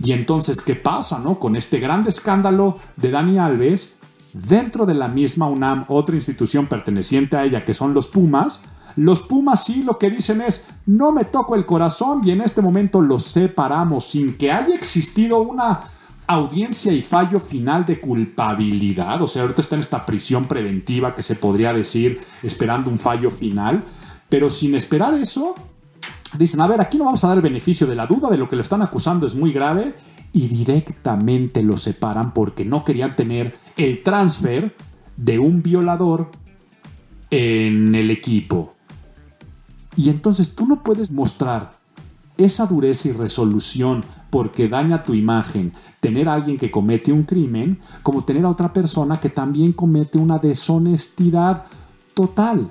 Y entonces, ¿qué pasa no? con este gran escándalo de Dani Alves? Dentro de la misma UNAM, otra institución perteneciente a ella, que son los Pumas, los Pumas sí lo que dicen es, no me toco el corazón y en este momento los separamos sin que haya existido una audiencia y fallo final de culpabilidad. O sea, ahorita está en esta prisión preventiva que se podría decir esperando un fallo final. Pero sin esperar eso, dicen, a ver, aquí no vamos a dar el beneficio de la duda de lo que lo están acusando es muy grave y directamente lo separan porque no querían tener el transfer de un violador en el equipo. Y entonces tú no puedes mostrar esa dureza y resolución porque daña tu imagen, tener a alguien que comete un crimen, como tener a otra persona que también comete una deshonestidad total.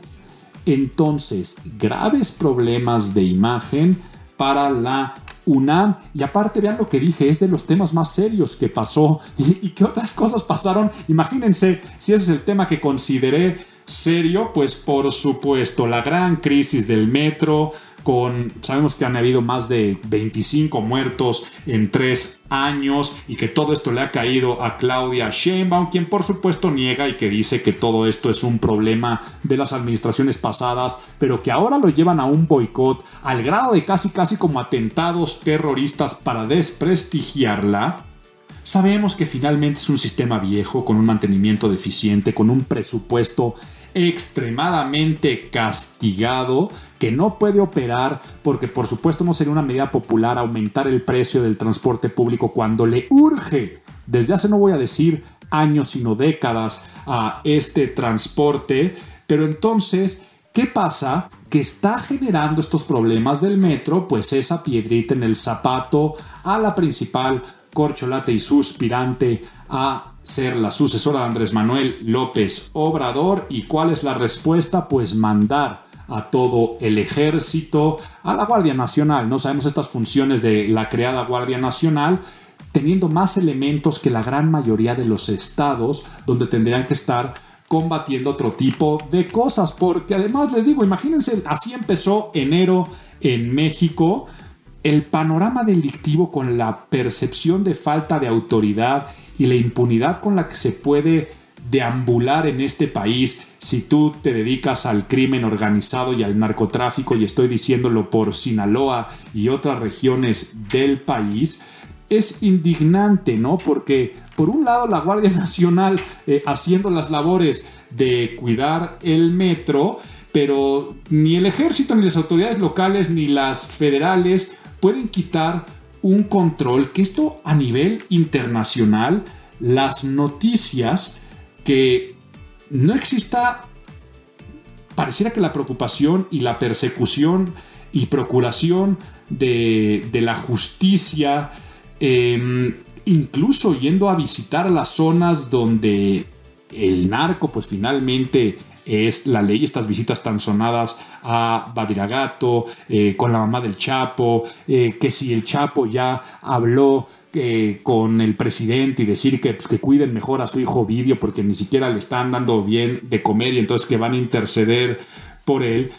Entonces, graves problemas de imagen para la UNAM. Y aparte, vean lo que dije, es de los temas más serios que pasó. ¿Y, qué otras cosas pasaron? Imagínense si ese es el tema que consideré serio, pues por supuesto, la gran crisis del metro, con, sabemos que han habido más de 25 muertos en tres años y que todo esto le ha caído a Claudia Sheinbaum, quien por supuesto niega y que dice que todo esto es un problema de las administraciones pasadas, pero que ahora lo llevan a un boicot al grado de casi casi como atentados terroristas para desprestigiarla. Sabemos que finalmente es un sistema viejo, con un mantenimiento deficiente, con un presupuesto extremadamente castigado que no puede operar porque por supuesto no sería una medida popular aumentar el precio del transporte público cuando le urge desde hace no voy a decir años sino décadas a este transporte pero entonces ¿qué pasa? que está generando estos problemas del metro pues esa piedrita en el zapato a la principal corcholata y suspirante a ser la sucesora de Andrés Manuel López Obrador. ¿Y cuál es la respuesta? Pues mandar a todo el ejército, a la Guardia Nacional. No sabemos estas funciones de la creada Guardia Nacional teniendo más elementos que la gran mayoría de los estados donde tendrían que estar combatiendo otro tipo de cosas. Porque además les digo, imagínense, así empezó enero en México. El panorama delictivo con la percepción de falta de autoridad y la impunidad con la que se puede deambular en este país si tú te dedicas al crimen organizado y al narcotráfico, y estoy diciéndolo por Sinaloa y otras regiones del país, es indignante, ¿no? Porque por un lado la Guardia Nacional eh, haciendo las labores de cuidar el metro, pero ni el ejército, ni las autoridades locales, ni las federales pueden quitar un control que esto a nivel internacional las noticias que no exista, pareciera que la preocupación y la persecución y procuración de, la justicia, em, incluso yendo a visitar las zonas donde el narco pues finalmente es la ley, estas visitas tan sonadas a Badiragato, eh, con la mamá del Chapo, eh, que si el Chapo ya habló eh, con el presidente y decir que, pues, que cuiden mejor a su hijo Vidio porque ni siquiera le están dando bien de comer y entonces que van a interceder por él,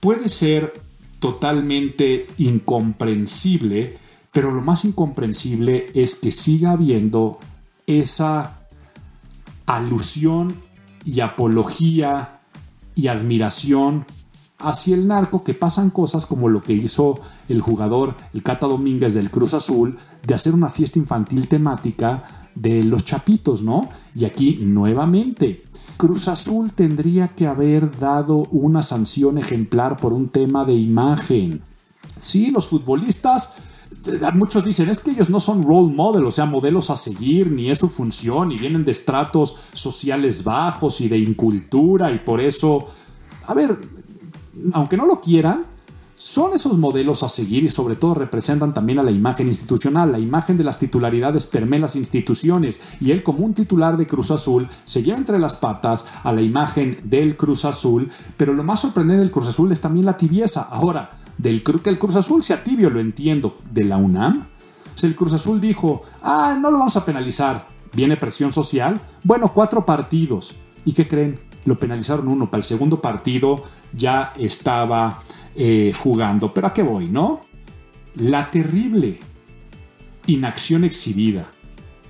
puede ser totalmente incomprensible, pero lo más incomprensible es que siga habiendo esa alusión y apología y admiración hacia el narco que pasan cosas como lo que hizo el jugador, el Cata Domínguez del Cruz Azul, de hacer una fiesta infantil temática de los chapitos, ¿no? Y aquí nuevamente, Cruz Azul tendría que haber dado una sanción ejemplar por un tema de imagen. Sí, los futbolistas muchos dicen, es que ellos no son role model, o sea, modelos a seguir, ni es su función, y vienen de estratos sociales bajos y de incultura, y por eso, a ver, aunque no lo quieran, son esos modelos a seguir y sobre todo representan también a la imagen institucional. La imagen de las titularidades permea las instituciones y él como un titular de Cruz Azul se lleva entre las patas a la imagen del Cruz Azul, pero lo más sorprendente del Cruz Azul es también la tibieza. Ahora, del que el Cruz Azul sea tibio, lo entiendo. De la UNAM, si el Cruz Azul dijo, ah, no lo vamos a penalizar, viene presión social, bueno, cuatro partidos. ¿Y qué creen? Lo penalizaron uno, para el segundo partido ya estaba eh, jugando. Pero a qué voy, ¿no? La terrible inacción exhibida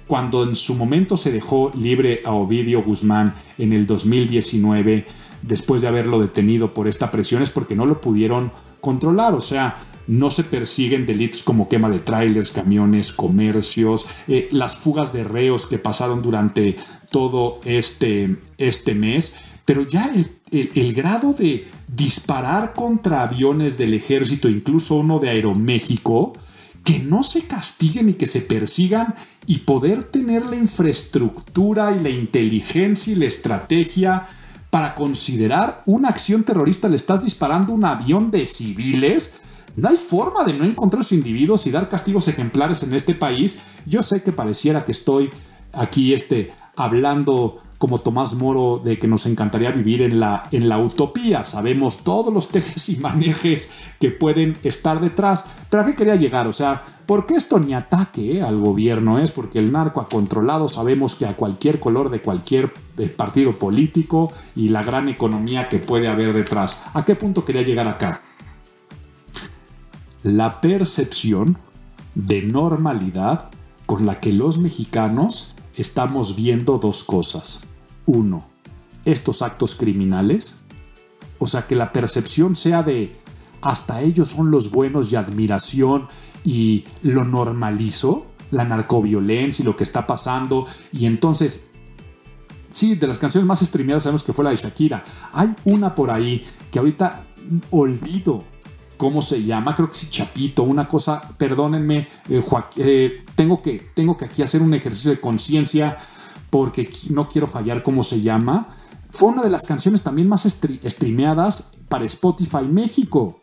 cuando en su momento se dejó libre a Ovidio Guzmán en el 2019, después de haberlo detenido por esta presión, es porque no lo pudieron controlar, o sea, no se persiguen delitos como quema de trailers, camiones, comercios, eh, las fugas de reos que pasaron durante todo este, este mes, pero ya el, grado de disparar contra aviones del ejército, incluso uno de Aeroméxico, que no se castiguen y que se persigan y poder tener la infraestructura y la inteligencia y la estrategia para considerar una acción terrorista, le estás disparando un avión de civiles. No hay forma de no encontrar esos individuos y dar castigos ejemplares en este país. Yo sé que pareciera que estoy aquí este, hablando como Tomás Moro de que nos encantaría vivir en la, en la utopía. Sabemos todos los tejes y manejes que pueden estar detrás. Pero ¿a qué quería llegar? O sea, ¿por qué esto ni ataque eh, al gobierno es? Porque el narco ha controlado, sabemos que a cualquier color de cualquier eh, partido político y la gran economía que puede haber detrás. ¿A qué punto quería llegar acá? La percepción de normalidad con la que los mexicanos estamos viendo dos cosas. Uno, estos actos criminales, o sea, que la percepción sea de hasta ellos son los buenos y admiración y lo normalizo, la narcoviolencia y lo que está pasando, y entonces sí, de las canciones más streameadas sabemos que fue la de Shakira. Hay una por ahí que ahorita olvido cómo se llama, creo que sí, Chapito, una cosa, perdónenme, eh, eh, tengo, que, tengo que aquí hacer un ejercicio de conciencia porque no quiero fallar cómo se llama, fue una de las canciones también más streameadas para Spotify México.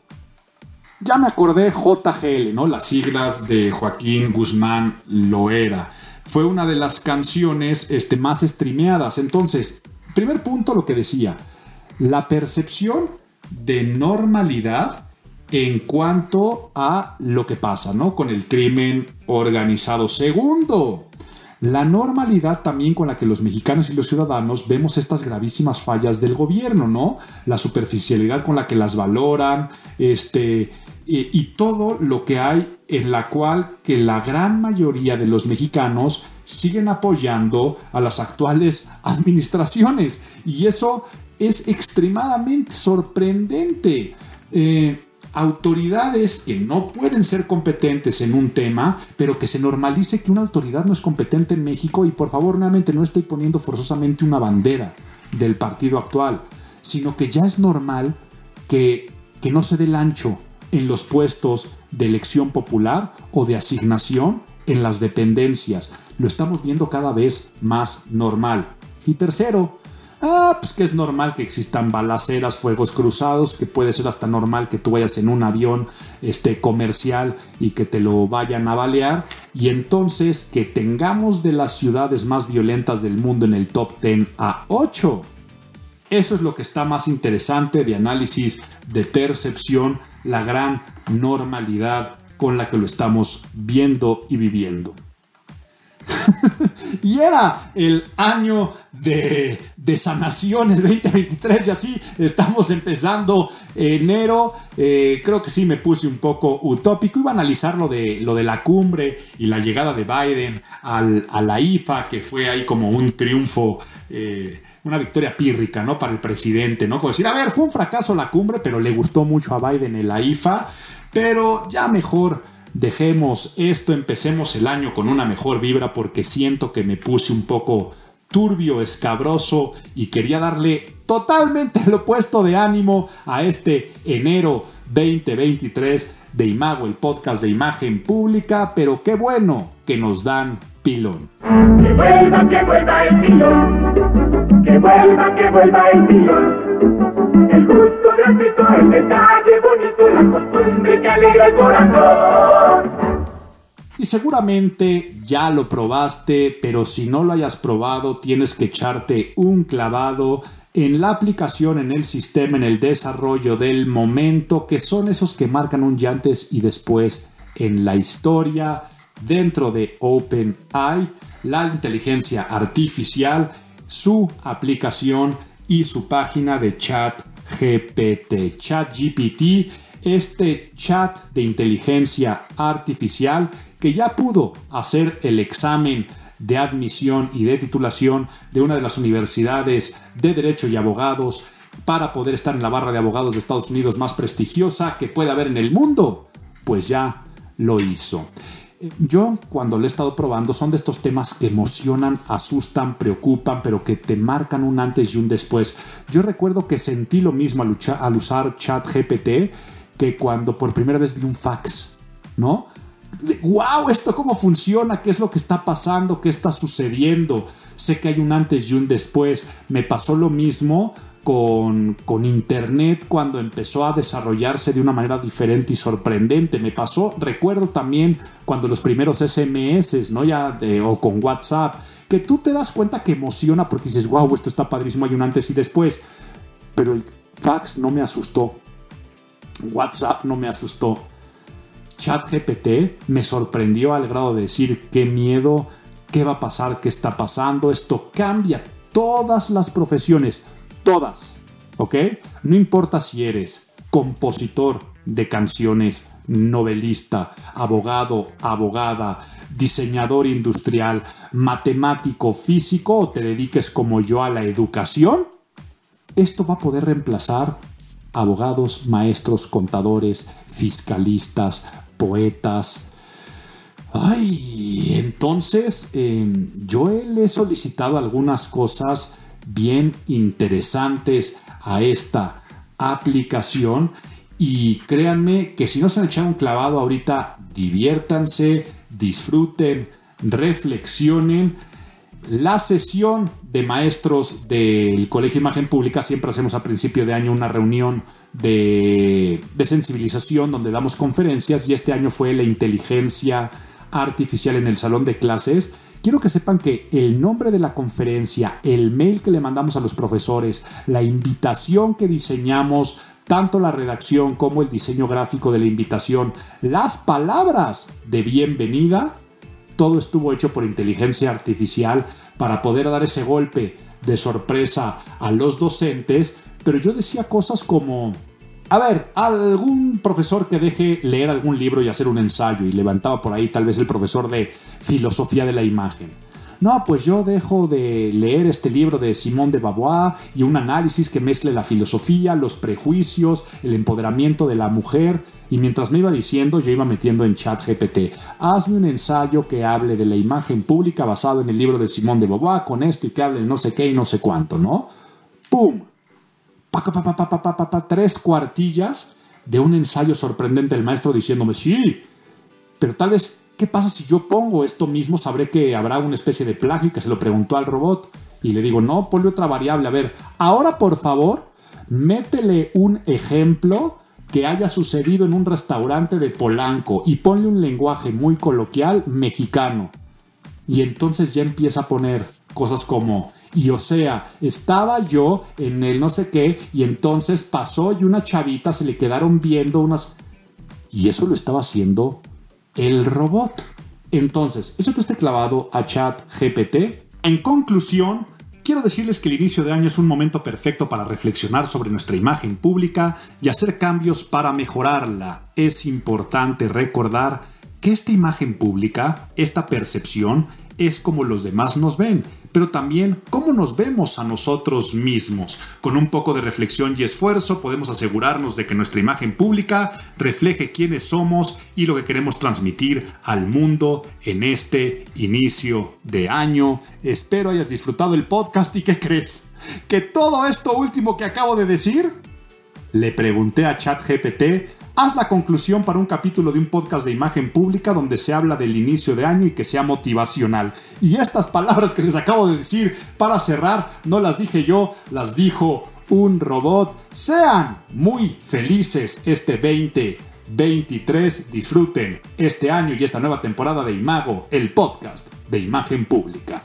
Ya me acordé JGL, ¿no? Las siglas de Joaquín Guzmán Loera. Fue una de las canciones este, más streameadas. Entonces, primer punto lo que decía, la percepción de normalidad en cuanto a lo que pasa, ¿no? Con el crimen organizado. Segundo, la normalidad también con la que los mexicanos y los ciudadanos vemos estas gravísimas fallas del gobierno, ¿no? La superficialidad con la que las valoran, este, y, todo lo que hay en la cual que la gran mayoría de los mexicanos siguen apoyando a las actuales administraciones. Y eso es extremadamente sorprendente. Eh, autoridades que no pueden ser competentes en un tema, pero que se normalice que una autoridad no es competente en México y por favor nuevamente no estoy poniendo forzosamente una bandera del partido actual, sino que ya es normal que, no se dé el ancho en los puestos de elección popular o de asignación en las dependencias. Lo estamos viendo cada vez más normal. Y tercero, Ah, pues que es normal que existan balaceras, fuegos cruzados, que puede ser hasta normal que tú vayas en un avión este, comercial y que te lo vayan a balear. Y entonces que tengamos de las ciudades más violentas del mundo en el top 10 a 8. Eso es lo que está más interesante de análisis, de percepción, la gran normalidad con la que lo estamos viendo y viviendo. y era el año de, sanación, el 2023, y así estamos empezando enero. Eh, creo que sí me puse un poco utópico. Iba a analizar lo de, lo de la cumbre y la llegada de Biden a la IFA, que fue ahí como un triunfo. Eh, una victoria pírrica, ¿no? Para el presidente, ¿no? Como decir, a ver, fue un fracaso la cumbre, pero le gustó mucho a Biden en la IFA, pero ya mejor dejemos esto, empecemos el año con una mejor vibra porque siento que me puse un poco turbio, escabroso y quería darle totalmente el opuesto de ánimo a este enero 2023 de Imago, el podcast de imagen pública, pero qué bueno que nos dan pilón. Que vuelva, que vuelva el pilón. Que vuelva, que vuelva el pilón. El gusto gratuito, el detalle bonito, la costumbre que alegra el corazón. Seguramente ya lo probaste, pero si no lo hayas probado, tienes que echarte un clavado en la aplicación, en el sistema, en el desarrollo del momento, que son esos que marcan un ya antes y después en la historia dentro de OpenAI, la inteligencia artificial, su aplicación y su página de chat GPT, ChatGPT, este chat de inteligencia artificial que ya pudo hacer el examen de admisión y de titulación de una de las universidades de Derecho y Abogados para poder estar en la barra de abogados de Estados Unidos más prestigiosa que pueda haber en el mundo, pues ya lo hizo. Yo cuando lo he estado probando son de estos temas que emocionan, asustan, preocupan, pero que te marcan un antes y un después. Yo recuerdo que sentí lo mismo al usar ChatGPT que cuando por primera vez vi un fax, ¿no? wow, esto cómo funciona, qué es lo que está pasando, qué está sucediendo. Sé que hay un antes y un después. Me pasó lo mismo con, con, Internet cuando empezó a desarrollarse de una manera diferente y sorprendente. Me pasó, recuerdo también cuando los primeros SMS, ¿no? Ya, o con WhatsApp, que tú te das cuenta que emociona porque dices, wow, esto está padrísimo, hay un antes y después. Pero el fax no me asustó. WhatsApp no me asustó. ChatGPT me sorprendió al grado de decir qué miedo, qué va a pasar, qué está pasando. Esto cambia todas las profesiones Todas. ¿Ok? No importa si eres compositor de canciones, novelista, abogado, abogada, diseñador industrial, matemático, físico o te dediques como yo a la educación, esto va a poder reemplazar abogados, maestros, contadores, fiscalistas, poetas. Ay, entonces em, yo le he solicitado algunas cosas bien interesantes a esta aplicación y créanme que si no se han echado un clavado ahorita, diviértanse, disfruten, reflexionen. La sesión de maestros del Colegio Imagen Pública, siempre hacemos a principio de año una reunión de, sensibilización donde damos conferencias y este año fue la inteligencia artificial en el salón de clases. Quiero que sepan que el nombre de la conferencia, el mail que le mandamos a los profesores, la invitación que diseñamos, tanto la redacción como el diseño gráfico de la invitación, las palabras de bienvenida, todo estuvo hecho por inteligencia artificial para poder dar ese golpe de sorpresa a los docentes, pero yo decía cosas como a ver, algún profesor que deje leer algún libro y hacer un ensayo y levantaba por ahí tal vez el profesor de filosofía de la imagen. No, pues yo dejo de leer este libro de Simón de Beauvoir y un análisis que mezcle la filosofía, los prejuicios, el empoderamiento de la mujer. Y mientras me iba diciendo, yo iba metiendo en chat GPT, hazme un ensayo que hable de la imagen pública basado en el libro de Simón de Beauvoir con esto y que hable de no sé qué y no sé cuánto, ¿no? ¡Pum! tres cuartillas de un ensayo sorprendente del maestro diciéndome, sí, pero tal vez ¿qué pasa si yo pongo esto mismo? Sabré que habrá una especie de plagio que se lo preguntó al robot. Y le digo, no, ponle otra variable. A ver, ahora por favor, métele un ejemplo que haya sucedido en un restaurante de Polanco y ponle un lenguaje muy coloquial mexicano. Y entonces ya empieza a poner cosas como, y o sea, estaba yo en el no sé qué y entonces pasó y una chavita se le quedaron viendo unas... Y eso lo estaba haciendo el robot. Entonces, échate este clavado a chat GPT. En conclusión, quiero decirles que el inicio de año es un momento perfecto para reflexionar sobre nuestra imagen pública y hacer cambios para mejorarla. Es importante recordar que esta imagen pública, esta percepción, es como los demás nos ven pero también cómo nos vemos a nosotros mismos. Con un poco de reflexión y esfuerzo podemos asegurarnos de que nuestra imagen pública refleje quiénes somos y lo que queremos transmitir al mundo en este inicio de año. Espero hayas disfrutado el podcast y ¿qué crees? Que todo esto último que acabo de decir, le pregunté a ChatGPT Haz la conclusión para un capítulo de un podcast de imagen pública donde se habla del inicio de año y que sea motivacional. Y estas palabras que les acabo de decir para cerrar, no las dije yo, las dijo un robot. Sean muy felices este 2023. Disfruten este año y esta nueva temporada de Imago, el podcast de imagen pública.